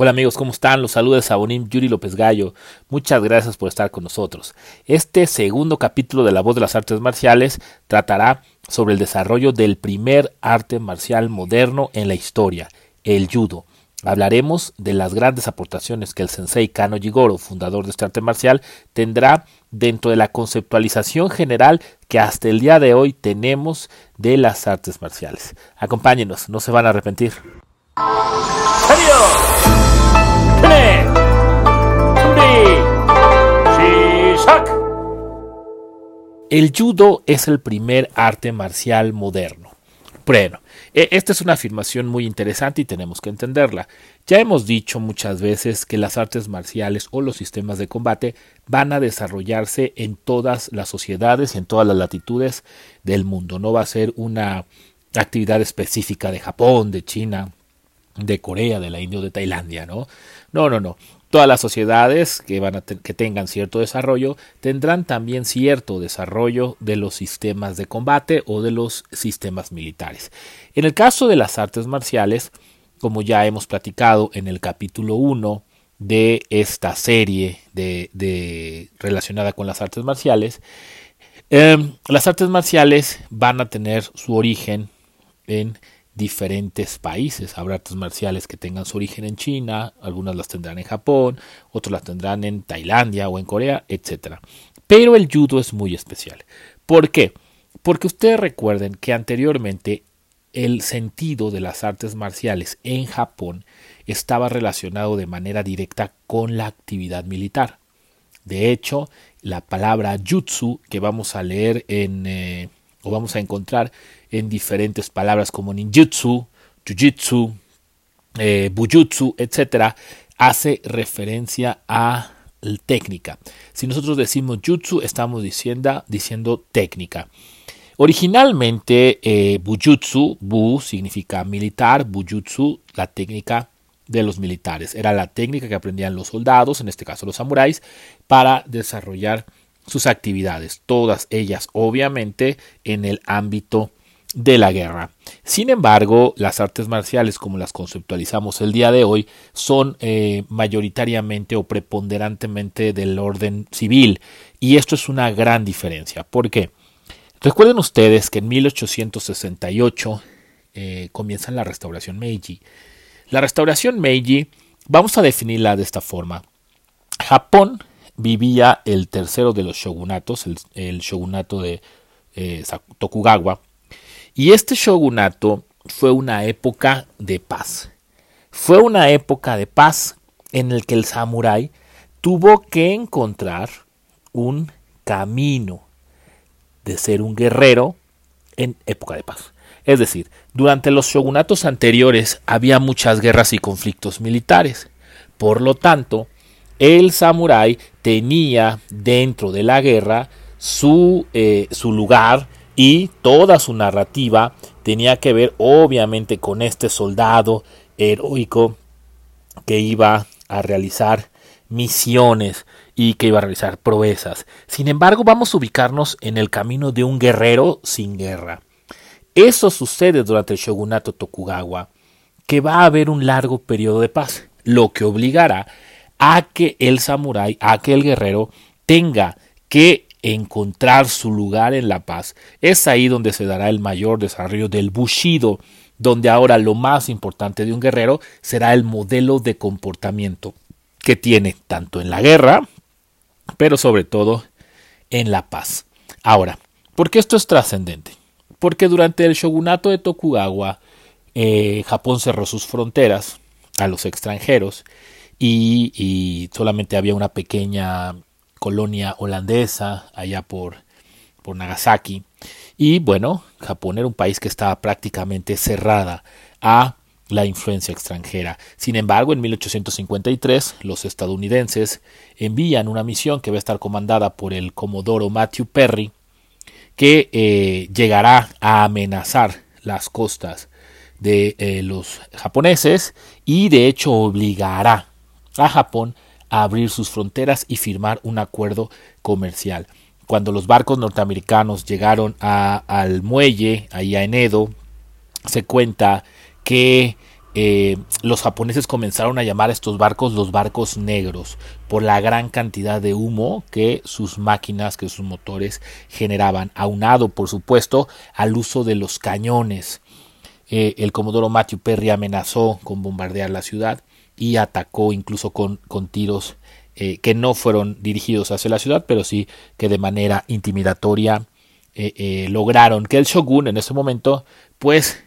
Hola amigos, ¿cómo están? Los saludos de Sabonín Yuri López Gallo. Muchas gracias por estar con nosotros. Este segundo capítulo de La Voz de las Artes Marciales tratará sobre el desarrollo del primer arte marcial moderno en la historia, el judo. Hablaremos de las grandes aportaciones que el sensei Kano Jigoro, fundador de este arte marcial, tendrá dentro de la conceptualización general que hasta el día de hoy tenemos de las artes marciales. Acompáñenos, no se van a arrepentir. El judo es el primer arte marcial moderno. Bueno, e, esta es una afirmación muy interesante y tenemos que entenderla. Ya hemos dicho muchas veces que las artes marciales o los sistemas de combate van a desarrollarse en todas las sociedades en todas las latitudes del mundo. No va a ser una actividad específica de Japón, de China, de Corea, de la India o de Tailandia, ¿no? No, no, no. Todas las sociedades que, tengan cierto desarrollo tendrán también cierto desarrollo de los sistemas de combate o de los sistemas militares. En el caso de las artes marciales, como ya hemos platicado en el capítulo 1 de esta serie de, relacionada con las artes marciales, em, las artes marciales van a tener su origen en diferentes países. Habrá artes marciales que tengan su origen en China, algunas las tendrán en Japón, otras las tendrán en Tailandia o en Corea, etc. Pero el judo es muy especial. ¿Por qué? Porque ustedes recuerden que anteriormente el sentido de las artes marciales en Japón estaba relacionado de manera directa con la actividad militar. De hecho, la palabra jutsu que vamos a leer en, eh, o vamos a encontrar en diferentes palabras como ninjutsu, jujitsu, eh, bujutsu, etc., hace referencia a técnica. Si nosotros decimos jutsu, estamos diciendo, diciendo técnica. Originalmente, eh, bujutsu, bu significa militar, bujutsu, la técnica de los militares. Era la técnica que aprendían los soldados, en este caso los samuráis, para desarrollar sus actividades, todas ellas obviamente en el ámbito de la guerra. Sin embargo, las artes marciales como las conceptualizamos el día de hoy son eh, mayoritariamente o preponderantemente del orden civil y esto es una gran diferencia. ¿Por qué? Recuerden ustedes que en 1868 eh, comienza la restauración Meiji. La restauración Meiji, vamos a definirla de esta forma. Japón vivía el tercero de los shogunatos, el, shogunato de eh, Tokugawa, y este shogunato fue una época de paz. Fue una época de paz en el que el samurái tuvo que encontrar un camino de ser un guerrero en época de paz. Es decir, durante los shogunatos anteriores había muchas guerras y conflictos militares. Por lo tanto, el samurái tenía dentro de la guerra su, eh, su lugar y toda su narrativa tenía que ver obviamente con este soldado heroico que iba a realizar misiones y que iba a realizar proezas. Sin embargo, vamos a ubicarnos en el camino de un guerrero sin guerra. Eso sucede durante el shogunato Tokugawa, que va a haber un largo periodo de paz, lo que obligará a que el samurái, a que el guerrero tenga que encontrar su lugar en la paz. Es ahí donde se dará el mayor desarrollo del bushido, donde ahora lo más importante de un guerrero será el modelo de comportamiento que tiene tanto en la guerra, pero sobre todo en la paz. Ahora, ¿por qué esto es trascendente? Porque durante el shogunato de Tokugawa, eh, Japón cerró sus fronteras a los extranjeros y, solamente había una pequeña colonia holandesa allá por, por Nagasaki. Y bueno, Japón era un país que estaba prácticamente cerrada a la influencia extranjera. Sin embargo, en 1853 los estadounidenses envían una misión que va a estar comandada por el comodoro Matthew Perry, que eh, llegará a amenazar las costas de eh, los japoneses y de hecho obligará a Japón a abrir sus fronteras y firmar un acuerdo comercial. Cuando los barcos norteamericanos llegaron a, al muelle, ahí en Edo, se cuenta que eh, los japoneses comenzaron a llamar a estos barcos los barcos negros por la gran cantidad de humo que sus máquinas, que sus motores generaban, aunado por supuesto al uso de los cañones. Eh, el comodoro Matthew Perry amenazó con bombardear la ciudad y atacó incluso con, con tiros eh, que no fueron dirigidos hacia la ciudad, pero sí que de manera intimidatoria lograron que el shogun en ese momento pues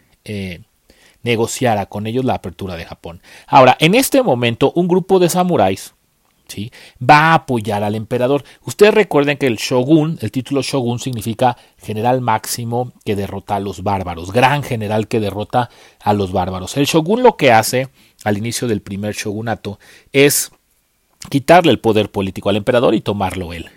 negociara con ellos la apertura de Japón. Ahora, en este momento, un grupo de samuráis ¿sí? va a apoyar al emperador. Ustedes recuerden que el shogun, el título shogun significa general máximo que derrota a los bárbaros, gran general que derrota a los bárbaros. El shogun lo que hace al inicio del primer shogunato es quitarle el poder político al emperador y tomarlo él.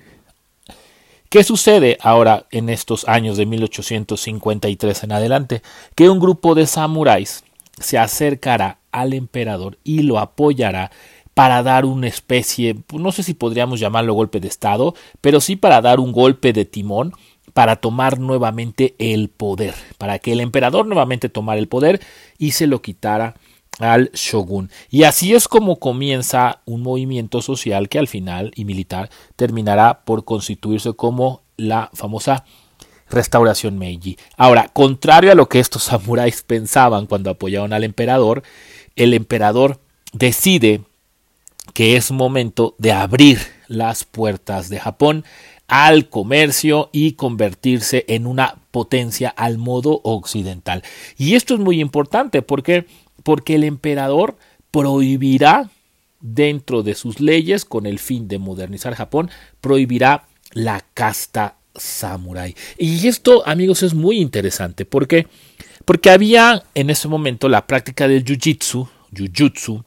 ¿Qué sucede ahora en estos años de 1853 en adelante? Que un grupo de samuráis se acercará al emperador y lo apoyará para dar una especie, no sé si podríamos llamarlo golpe de Estado, pero sí para dar un golpe de timón para tomar nuevamente el poder, para que el emperador nuevamente tomara el poder y se lo quitara al shogun. Y así es como comienza un movimiento social que al final y militar terminará por constituirse como la famosa restauración Meiji. Ahora, contrario a lo que estos samuráis pensaban cuando apoyaron al emperador, el emperador decide que es momento de abrir las puertas de Japón al comercio y convertirse en una potencia al modo occidental. Y esto es muy importante porque porque el emperador prohibirá dentro de sus leyes, con el fin de modernizar Japón, prohibirá la casta samurai. Y esto, amigos, es muy interesante. ¿Por qué? Porque había en ese momento la práctica del jiu-jitsu, jiu-jitsu,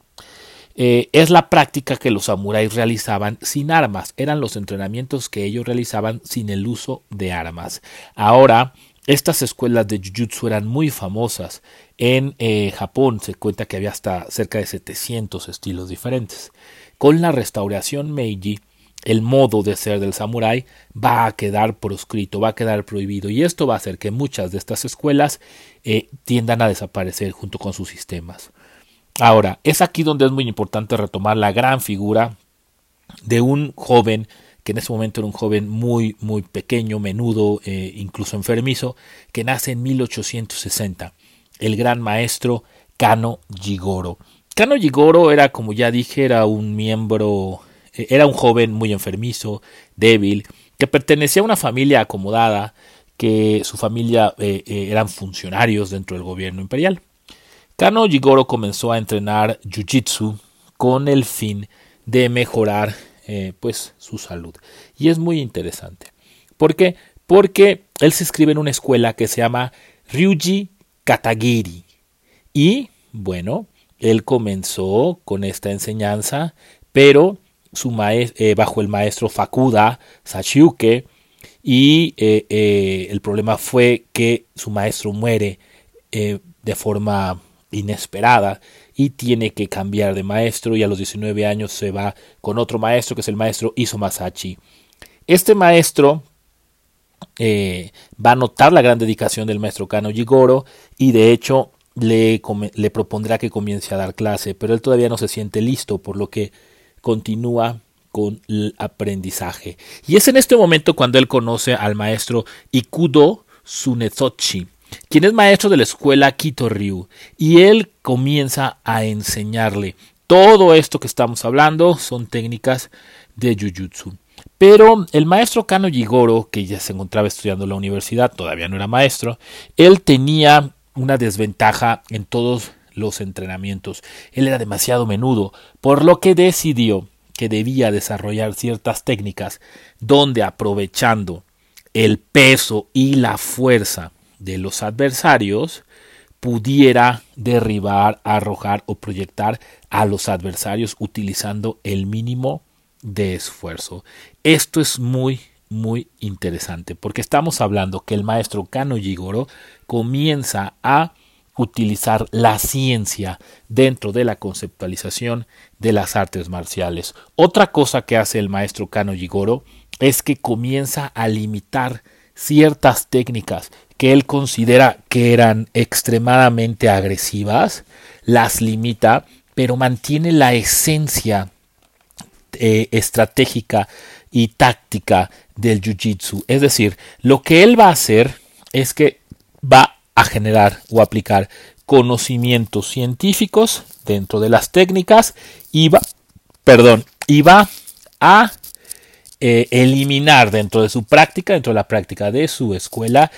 eh, es la práctica que los samuráis realizaban sin armas, eran los entrenamientos que ellos realizaban sin el uso de armas. Ahora, estas escuelas de Jiu-Jitsu eran muy famosas. En eh, Japón se cuenta que había hasta cerca de 700 estilos diferentes. Con la restauración Meiji, el modo de ser del samurái va a quedar proscrito, va a quedar prohibido y esto va a hacer que muchas de estas escuelas eh, tiendan a desaparecer junto con sus sistemas. Ahora, es aquí donde es muy importante retomar la gran figura de un joven que en ese momento era un joven muy, muy pequeño, menudo, eh, incluso enfermizo, que nace en 1860, el gran maestro Kano Jigoro. Kano Jigoro era, como ya dije, era un miembro, eh, era un joven muy enfermizo, débil, que pertenecía a una familia acomodada, que su familia eh, eran funcionarios dentro del gobierno imperial. Kano Jigoro comenzó a entrenar Jiu-Jitsu con el fin de mejorar eh, pues su salud. Y es muy interesante. ¿Por qué? Porque él se escribe en una escuela que se llama Ryuji Katagiri. Y bueno, él comenzó con esta enseñanza, pero su eh, bajo el maestro Fakuda Sashiuke, y eh, el problema fue que su maestro muere de forma inesperada y tiene que cambiar de maestro y a los 19 años se va con otro maestro que es el maestro Iso Masachi. Este maestro eh, va a notar la gran dedicación del maestro Kano Jigoro y de hecho le, propondrá que comience a dar clase, pero él todavía no se siente listo, por lo que continúa con el aprendizaje. Y es en este momento cuando él conoce al maestro Ikudo Tsunezochi, quien es maestro de la escuela Kito Ryu, y él comienza a enseñarle. Todo esto que estamos hablando son técnicas de Jujutsu. Pero el maestro Kano Jigoro, que ya se encontraba estudiando en la universidad, todavía no era maestro, él tenía una desventaja en todos los entrenamientos. Él era demasiado menudo, por lo que decidió que debía desarrollar ciertas técnicas donde aprovechando el peso y la fuerza de los adversarios pudiera derribar, arrojar o proyectar a los adversarios utilizando el mínimo de esfuerzo. Esto es muy muy interesante porque estamos hablando que el maestro Kano Jigoro comienza a utilizar la ciencia dentro de la conceptualización de las artes marciales. Otra cosa que hace el maestro Kano Jigoro es que comienza a limitar ciertas técnicas que él considera que eran extremadamente agresivas, las limita, pero mantiene la esencia eh, estratégica y táctica del jiu-jitsu. Es decir, lo que él va a hacer es que va a generar o aplicar conocimientos científicos dentro de las técnicas y va, perdón, y a eh, eliminar dentro de su práctica, dentro de la práctica de su escuela,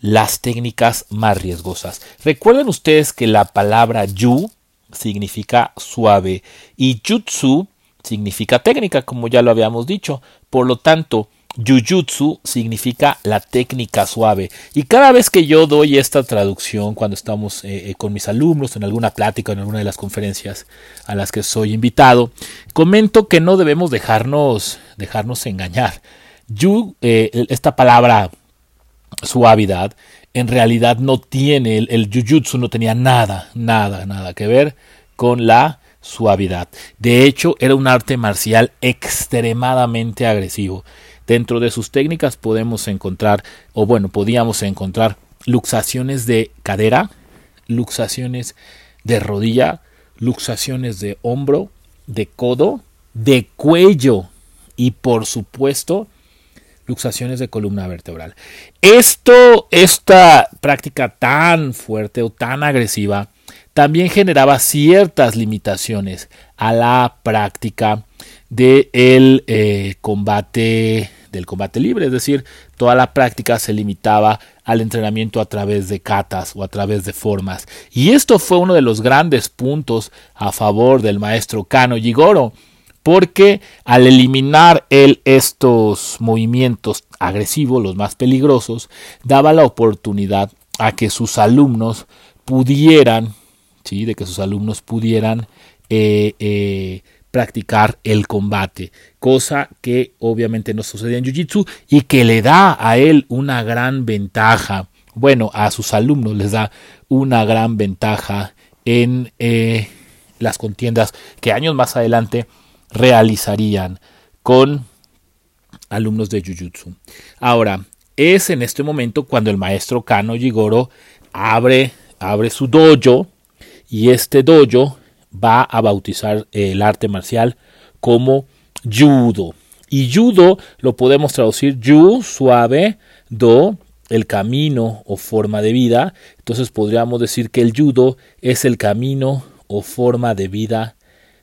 las técnicas más riesgosas. Recuerden ustedes que la palabra yu significa suave y jutsu significa técnica, como ya lo habíamos dicho. Por lo tanto, Jujutsu significa la técnica suave. Y cada vez que yo doy esta traducción, cuando estamos eh, eh, con mis alumnos en alguna plática, en alguna de las conferencias a las que soy invitado, comento que no debemos dejarnos, dejarnos engañar. Yu, eh, esta palabra suavidad, en realidad no tiene, el, el Jujutsu no tenía nada, nada, nada que ver con la suavidad. De hecho, era un arte marcial extremadamente agresivo. Dentro de sus técnicas podemos encontrar, o bueno, podíamos encontrar luxaciones de cadera, luxaciones de rodilla, luxaciones de hombro, de codo, de cuello y por supuesto luxaciones de columna vertebral. Esto, esta práctica tan fuerte o tan agresiva, también generaba ciertas limitaciones a la práctica del de eh, combate del combate libre, es decir, toda la práctica se limitaba al entrenamiento a través de katas o a través de formas. Y esto fue uno de los grandes puntos a favor del maestro Kano Jigoro, porque al eliminar él estos movimientos agresivos, los más peligrosos, daba la oportunidad a que sus alumnos pudieran de que sus alumnos pudieran eh, eh, practicar el combate, cosa que obviamente no sucedía en Jiu-Jitsu y que le da a él una gran ventaja, bueno, a sus alumnos les da una gran ventaja en eh, las contiendas que años más adelante realizarían con alumnos de Jiu-Jitsu. Ahora, es en este momento cuando el maestro Kano Jigoro abre, abre su dojo, y este dojo va a bautizar el arte marcial como judo. Y judo lo podemos traducir yu, suave, do, el camino o forma de vida. Entonces podríamos decir que el judo es el camino o forma de vida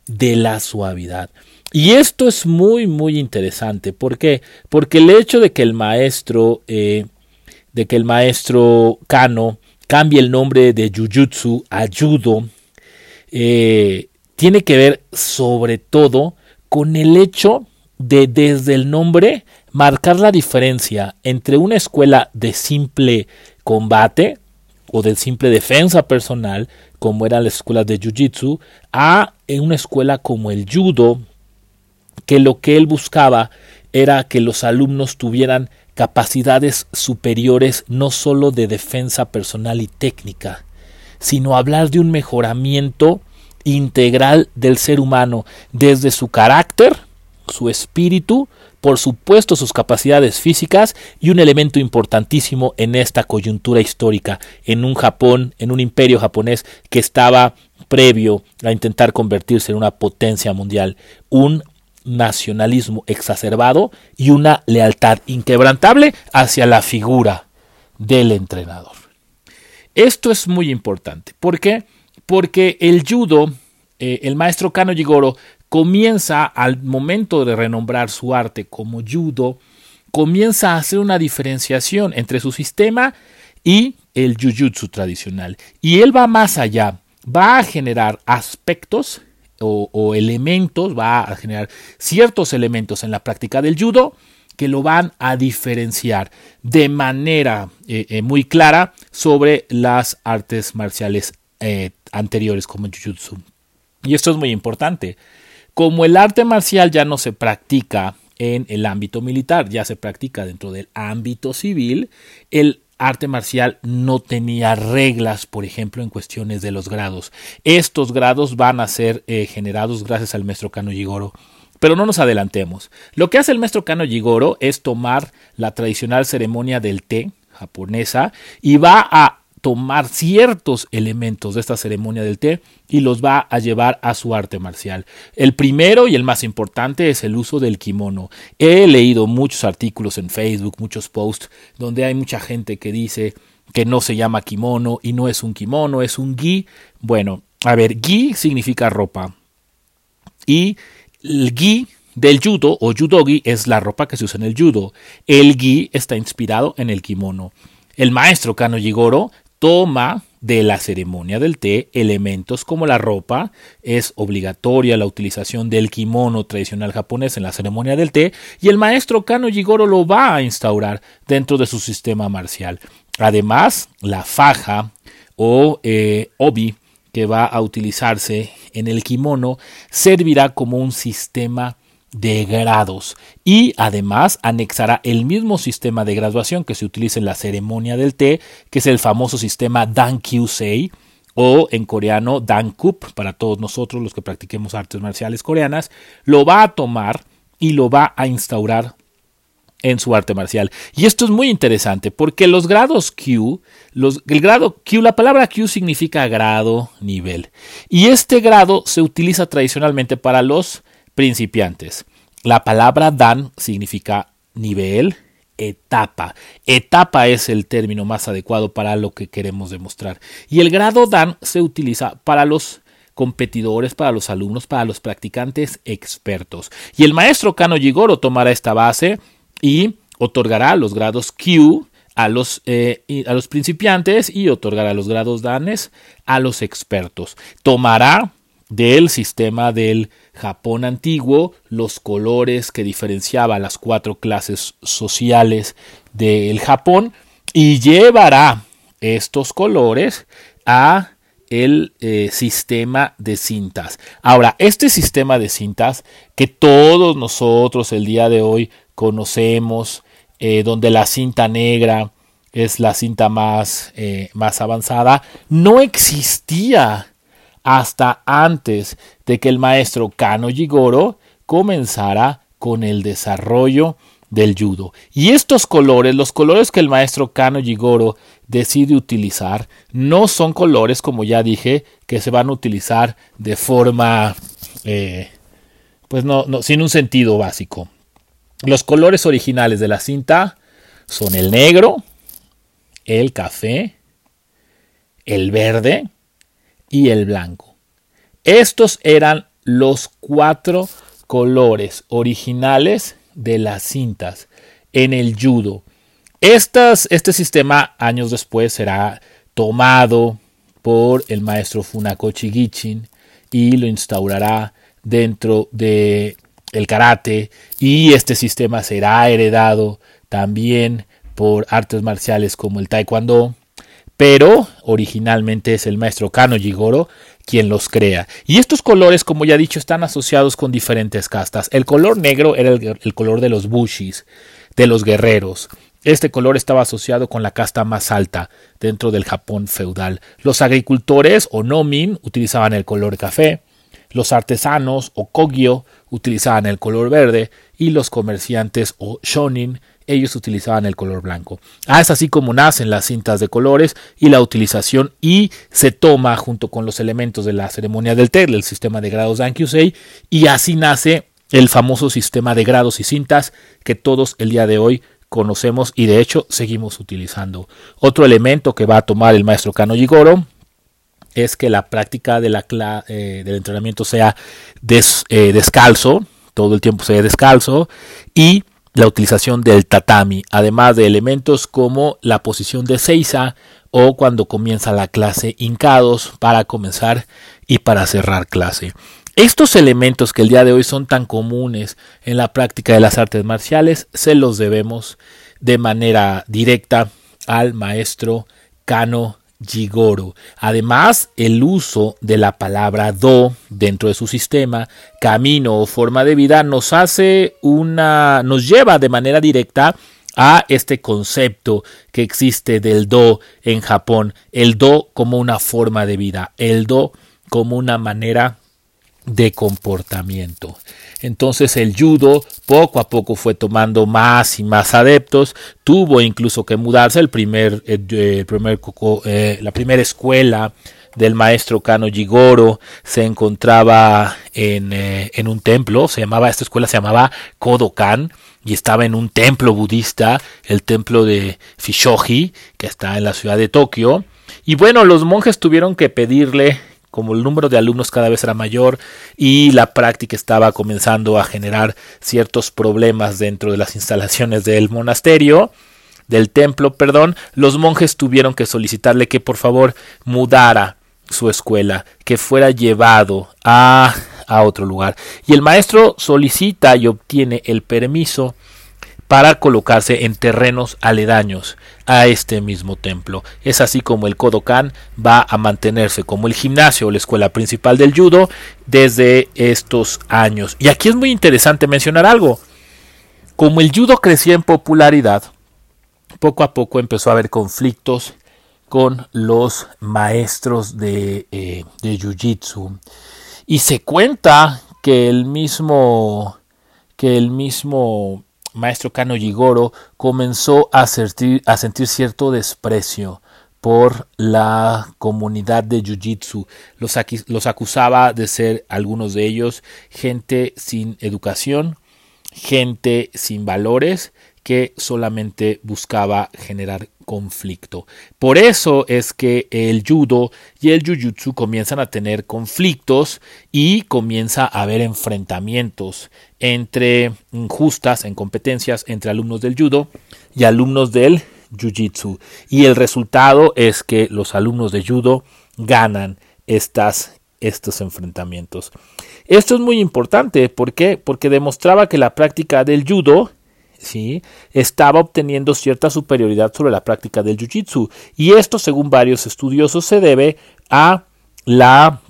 de la suavidad. Y esto es muy, muy interesante. ¿Por qué? Porque el hecho de que el maestro, eh, de que el maestro Kano cambie el nombre de Jujutsu a Judo, eh, tiene que ver sobre todo con el hecho de desde el nombre marcar la diferencia entre una escuela de simple combate o de simple defensa personal, como eran las escuelas de Jiu-Jitsu, a una escuela como el Judo, que lo que él buscaba era que los alumnos tuvieran capacidades superiores no solo de defensa personal y técnica, sino hablar de un mejoramiento integral del ser humano, desde su carácter, su espíritu, por supuesto sus capacidades físicas y un elemento importantísimo en esta coyuntura histórica, en un Japón, en un imperio japonés que estaba previo a intentar convertirse en una potencia mundial, un nacionalismo exacerbado y una lealtad inquebrantable hacia la figura del entrenador. Esto es muy importante. ¿Por qué? Porque el judo, eh, el maestro Kano Jigoro, comienza al momento de renombrar su arte como judo, comienza a hacer una diferenciación entre su sistema y el jujutsu tradicional. Y él va más allá, va a generar aspectos o, elementos, va a generar ciertos elementos en la práctica del judo que lo van a diferenciar de manera eh, eh, muy clara sobre las artes marciales eh, anteriores como Jiu-Jitsu. Y esto es muy importante. Como el arte marcial ya no se practica en el ámbito militar, ya se practica dentro del ámbito civil, el arte marcial no tenía reglas, por ejemplo, en cuestiones de los grados. Estos grados van a ser eh, generados gracias al maestro Kano Jigoro. Pero no nos adelantemos. Lo que hace el maestro Kano Jigoro es tomar la tradicional ceremonia del té japonesa y va a tomar ciertos elementos de esta ceremonia del té y los va a llevar a su arte marcial. El primero y el más importante es el uso del kimono. He leído muchos artículos en Facebook, muchos posts, donde hay mucha gente que dice que no se llama kimono y no es un kimono, es un gi. Bueno, a ver, gi significa ropa. Y el gi del judo o judogi es la ropa que se usa en el judo. El gi está inspirado en el kimono. El maestro Kano Jigoro toma de la ceremonia del té elementos como la ropa, es obligatoria la utilización del kimono tradicional japonés en la ceremonia del té y el maestro Kano Jigoro lo va a instaurar dentro de su sistema marcial. Además, la faja o eh, obi que va a utilizarse en el kimono servirá como un sistema de grados y además anexará el mismo sistema de graduación que se utiliza en la ceremonia del té, que es el famoso sistema Dankyusei o en coreano Dankup para todos nosotros los que practiquemos artes marciales coreanas, lo va a tomar y lo va a instaurar en su arte marcial. Y esto es muy interesante porque los grados Q, el grado Q, la palabra Q significa grado, nivel. Y este grado se utiliza tradicionalmente para los principiantes. La palabra Dan significa nivel, etapa. Etapa es el término más adecuado para lo que queremos demostrar. Y el grado Dan se utiliza para los competidores, para los alumnos, para los practicantes expertos. Y el maestro Kano Jigoro tomará esta base y otorgará los grados Q a los, eh, a los principiantes y otorgará los grados Danes a los expertos. Tomará del sistema del Japón antiguo, los colores que diferenciaba las cuatro clases sociales del Japón y llevará estos colores a el eh, sistema de cintas. Ahora, este sistema de cintas que todos nosotros el día de hoy conocemos, eh, donde la cinta negra es la cinta más, eh, más avanzada, no existía hasta antes de que el maestro Kano Jigoro comenzara con el desarrollo del judo. Y estos colores, los colores que el maestro Kano Jigoro decide utilizar, no son colores, como ya dije, que se van a utilizar de forma, eh, pues no, no, sin un sentido básico. Los colores originales de la cinta son el negro, el café, el verde, y el blanco. Estos eran los cuatro colores originales de las cintas en el judo. este sistema años después será tomado por el maestro Funakoshi Gichin y lo instaurará dentro de el karate y este sistema será heredado también por artes marciales como el taekwondo pero originalmente es el maestro Kano Jigoro quien los crea. Y estos colores, como ya he dicho, están asociados con diferentes castas. El color negro era el, color de los bushis, de los guerreros. Este color estaba asociado con la casta más alta dentro del Japón feudal. Los agricultores o nomin utilizaban el color café, los artesanos o kogyo utilizaban el color verde y los comerciantes o shonin ellos utilizaban el color blanco. Ah, es así como nacen las cintas de colores y la utilización y se toma junto con los elementos de la ceremonia del té, el sistema de grados Dankyusei, y así nace el famoso sistema de grados y cintas que todos el día de hoy conocemos y de hecho seguimos utilizando. Otro elemento que va a tomar el maestro Kano Jigoro es que la práctica de eh, del entrenamiento sea eh, descalzo, todo el tiempo sea descalzo y la utilización del tatami, además de elementos como la posición de seiza o cuando comienza la clase hincados para comenzar y para cerrar clase. Estos elementos que el día de hoy son tan comunes en la práctica de las artes marciales se los debemos de manera directa al maestro Kano Jigoro. Además, el uso de la palabra do dentro de su sistema, camino o forma de vida nos hace una nos lleva de manera directa a este concepto que existe del do en Japón, el do como una forma de vida, el do como una manera de comportamiento. Entonces el judo poco a poco fue tomando más y más adeptos, tuvo incluso que mudarse el primer, eh, primer eh, la primera escuela del maestro Kano Jigoro se encontraba en, eh, en, un templo, se llamaba, esta escuela se llamaba Kodokan y estaba en un templo budista, el templo de Fishoji, que está en la ciudad de Tokio. Y bueno, los monjes tuvieron que pedirle como el número de alumnos cada vez era mayor y la práctica estaba comenzando a generar ciertos problemas dentro de las instalaciones del monasterio, del templo, perdón, los monjes tuvieron que solicitarle que por favor mudara su escuela, que fuera llevado a, a otro lugar. Y el maestro solicita y obtiene el permiso para colocarse en terrenos aledaños a este mismo templo. Es así como el Kodokan va a mantenerse como el gimnasio o la escuela principal del judo desde estos años. Y aquí es muy interesante mencionar algo. Como el judo crecía en popularidad, poco a poco empezó a haber conflictos con los maestros de, eh, de Jiu-Jitsu. Y se cuenta que el mismo que el mismo maestro Kano Jigoro comenzó a sentir, cierto desprecio por la comunidad de Jiu-Jitsu. Los, los acusaba de ser algunos de ellos gente sin educación, gente sin valores que solamente buscaba generar conflicto. Por eso es que el judo y el jujutsu comienzan a tener conflictos y comienza a haber enfrentamientos entre injustas en competencias entre alumnos del judo y alumnos del jiu-jitsu. Y el resultado es que los alumnos de judo ganan estas, estos enfrentamientos. Esto es muy importante. Porque demostraba que la práctica del judo ¿sí? estaba obteniendo cierta superioridad sobre la práctica del jiu-jitsu. Y esto, según varios estudiosos, se debe a la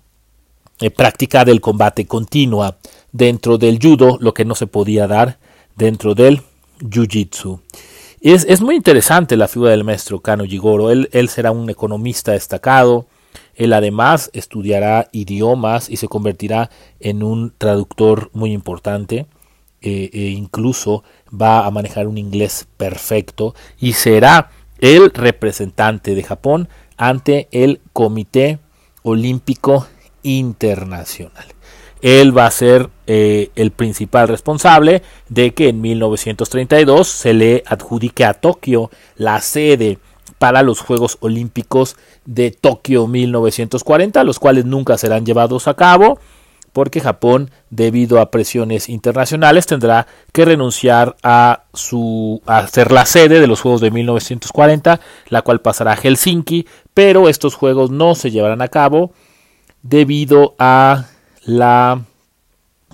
eh, práctica del combate continua dentro del judo, lo que no se podía dar dentro del jiu-jitsu. Es, es, muy interesante la figura del maestro Kano Jigoro. Él, él será un economista destacado. Él además estudiará idiomas y se convertirá en un traductor muy importante. E, e incluso va a manejar un inglés perfecto y será el representante de Japón ante el Comité Olímpico Internacional. Él va a ser eh, el principal responsable de que en 1932 se le adjudique a Tokio la sede para los Juegos Olímpicos de Tokio 1940, los cuales nunca serán llevados a cabo porque Japón, debido a presiones internacionales, tendrá que renunciar a, su, a ser la sede de los Juegos de 1940, la cual pasará a Helsinki, pero estos Juegos no se llevarán a cabo debido a la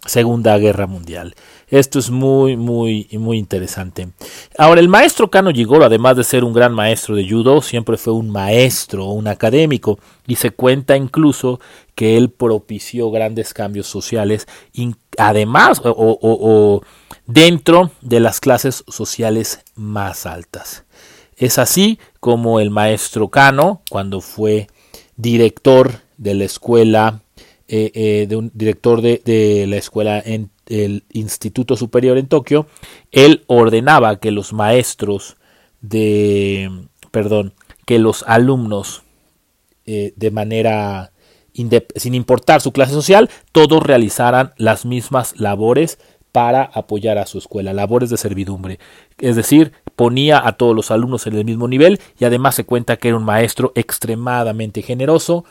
Segunda Guerra Mundial. Esto es muy, muy, muy interesante. Ahora, el maestro Kano Jigoro, además de ser un gran maestro de judo, siempre fue un maestro, un académico, y se cuenta incluso que él propició grandes cambios sociales, además o, dentro de las clases sociales más altas. Es así como el maestro Kano, cuando fue director de la escuela, eh, eh, de un director de, de la escuela en el Instituto Superior en Tokio, él ordenaba que los maestros de, perdón, que los alumnos eh, de manera sin importar su clase social, todos realizaran las mismas labores para apoyar a su escuela, labores de servidumbre. Es decir, ponía a todos los alumnos en el mismo nivel y además se cuenta que era un maestro extremadamente generoso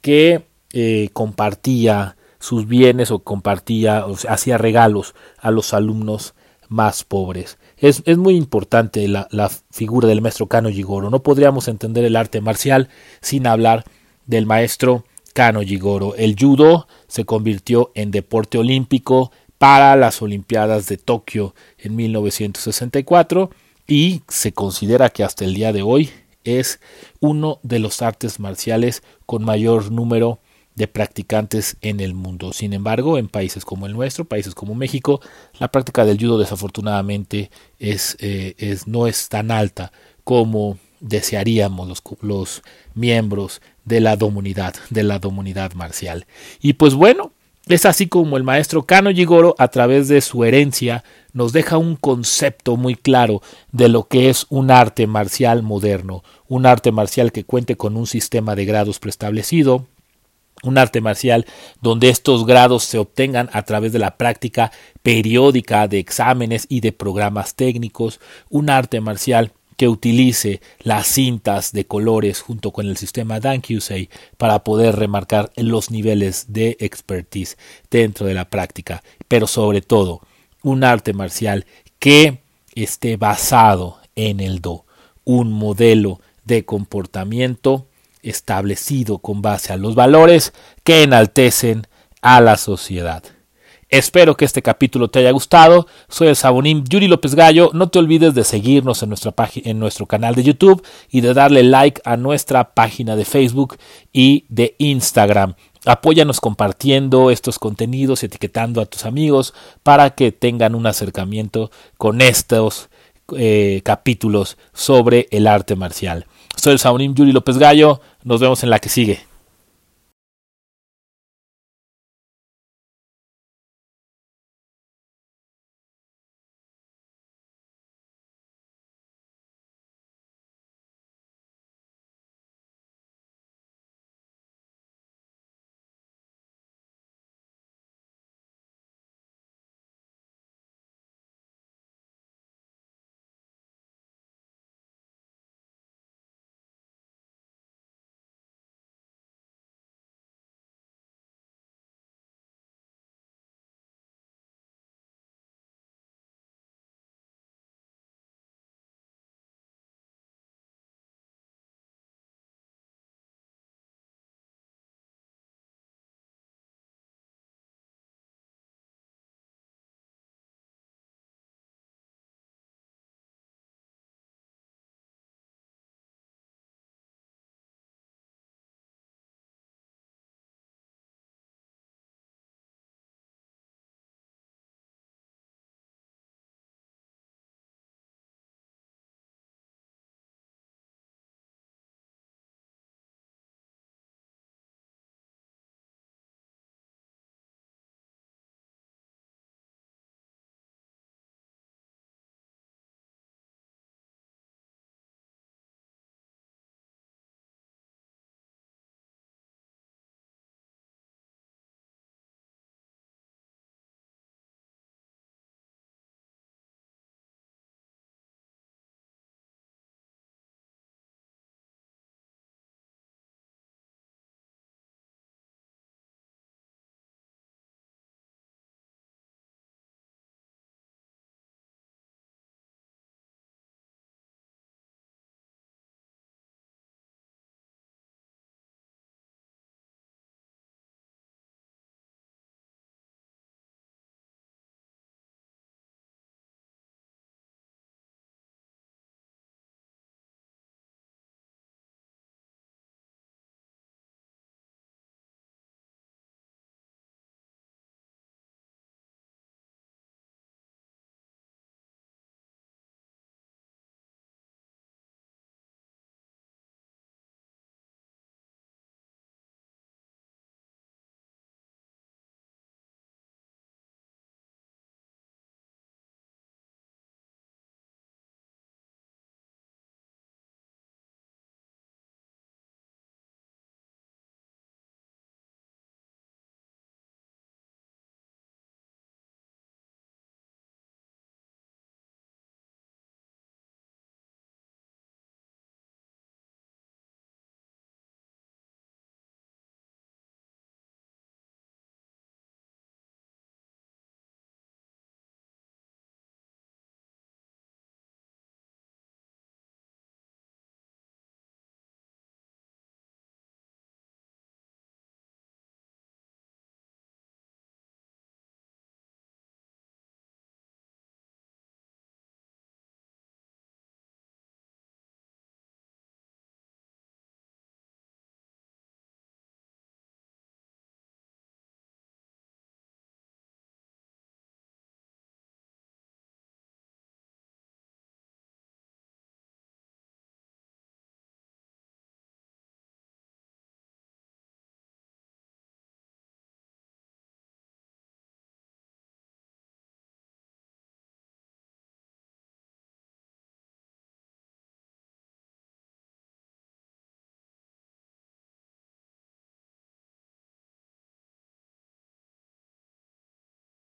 que eh, compartía sus bienes o compartía, o hacía regalos a los alumnos más pobres. Es, muy importante la, la, figura del maestro Kano Jigoro. No podríamos entender el arte marcial sin hablar del maestro Kano Jigoro. El judo se convirtió en deporte olímpico para las Olimpiadas de Tokio en 1964 y se considera que hasta el día de hoy es uno de los artes marciales con mayor número de practicantes en el mundo. Sin embargo, en países como el nuestro, países como México, la práctica del judo desafortunadamente es, eh, es no es tan alta como desearíamos los, miembros de la comunidad, de la comunidad marcial. Y pues bueno, Es así como el maestro Kano Jigoro, a través de su herencia, nos deja un concepto muy claro de lo que es un arte marcial moderno, un arte marcial que cuente con un sistema de grados preestablecido, un arte marcial donde estos grados se obtengan a través de la práctica periódica de exámenes y de programas técnicos, un arte marcial que utilice las cintas de colores junto con el sistema Dankyusei para poder remarcar los niveles de expertise dentro de la práctica, pero sobre todo un arte marcial que esté basado en el do, un modelo de comportamiento establecido con base a los valores que enaltecen a la sociedad. Espero que este capítulo te haya gustado. Soy el Sabonín Yuri López Gallo. No te olvides de seguirnos en, nuestra en nuestro canal de YouTube y de darle like a nuestra página de Facebook y de Instagram. Apóyanos compartiendo estos contenidos, etiquetando a tus amigos para que tengan un acercamiento con estos eh, capítulos sobre el arte marcial. Soy el Sabonín Yuri López Gallo. Nos vemos en la que sigue.